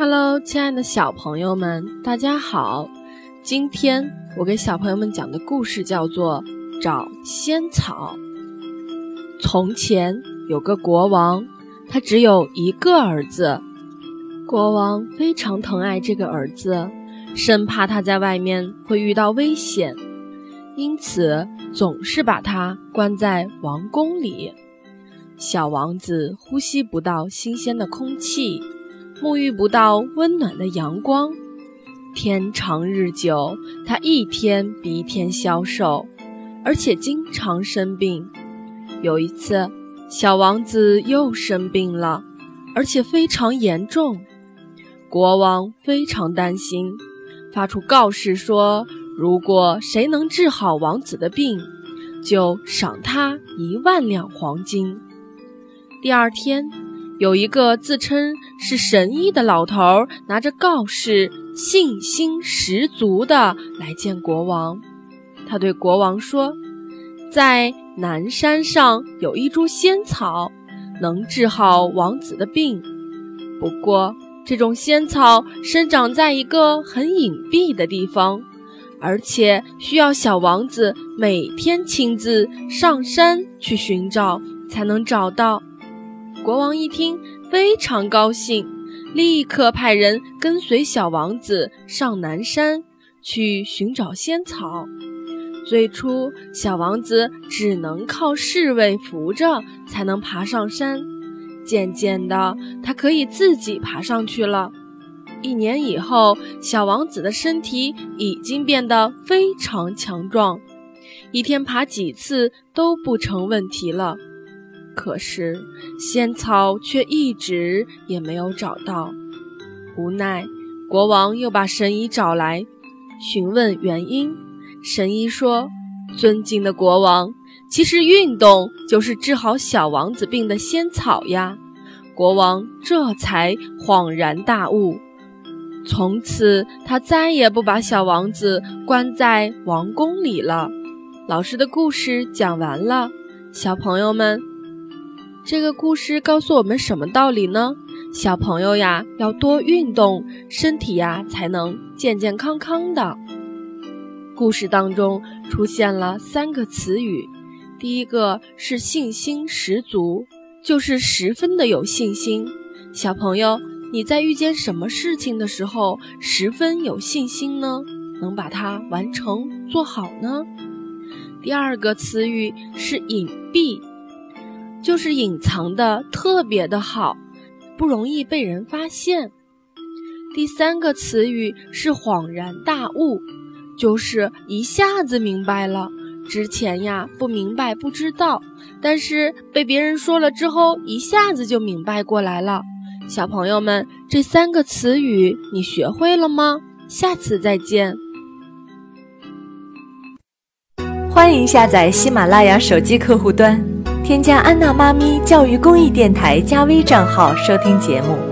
Hello，亲爱的小朋友们，大家好！今天我给小朋友们讲的故事叫做《找仙草》。从前有个国王，他只有一个儿子。国王非常疼爱这个儿子，生怕他在外面会遇到危险，因此总是把他关在王宫里。小王子呼吸不到新鲜的空气。沐浴不到温暖的阳光，天长日久，他一天比一天消瘦，而且经常生病。有一次，小王子又生病了，而且非常严重。国王非常担心，发出告示说：如果谁能治好王子的病，就赏他一万两黄金。第二天。有一个自称是神医的老头，拿着告示，信心十足的来见国王。他对国王说：“在南山上有一株仙草，能治好王子的病。不过，这种仙草生长在一个很隐蔽的地方，而且需要小王子每天亲自上山去寻找，才能找到。”国王一听，非常高兴，立刻派人跟随小王子上南山去寻找仙草。最初，小王子只能靠侍卫扶着才能爬上山，渐渐的，他可以自己爬上去了。一年以后，小王子的身体已经变得非常强壮，一天爬几次都不成问题了。可是仙草却一直也没有找到，无奈国王又把神医找来询问原因。神医说：“尊敬的国王，其实运动就是治好小王子病的仙草呀。”国王这才恍然大悟，从此他再也不把小王子关在王宫里了。老师的故事讲完了，小朋友们。这个故事告诉我们什么道理呢？小朋友呀，要多运动，身体呀才能健健康康的。故事当中出现了三个词语，第一个是信心十足，就是十分的有信心。小朋友，你在遇见什么事情的时候十分有信心呢？能把它完成做好呢？第二个词语是隐蔽。就是隐藏的特别的好，不容易被人发现。第三个词语是恍然大悟，就是一下子明白了。之前呀不明白不知道，但是被别人说了之后，一下子就明白过来了。小朋友们，这三个词语你学会了吗？下次再见。欢迎下载喜马拉雅手机客户端。添加安娜妈咪教育公益电台加微账号收听节目。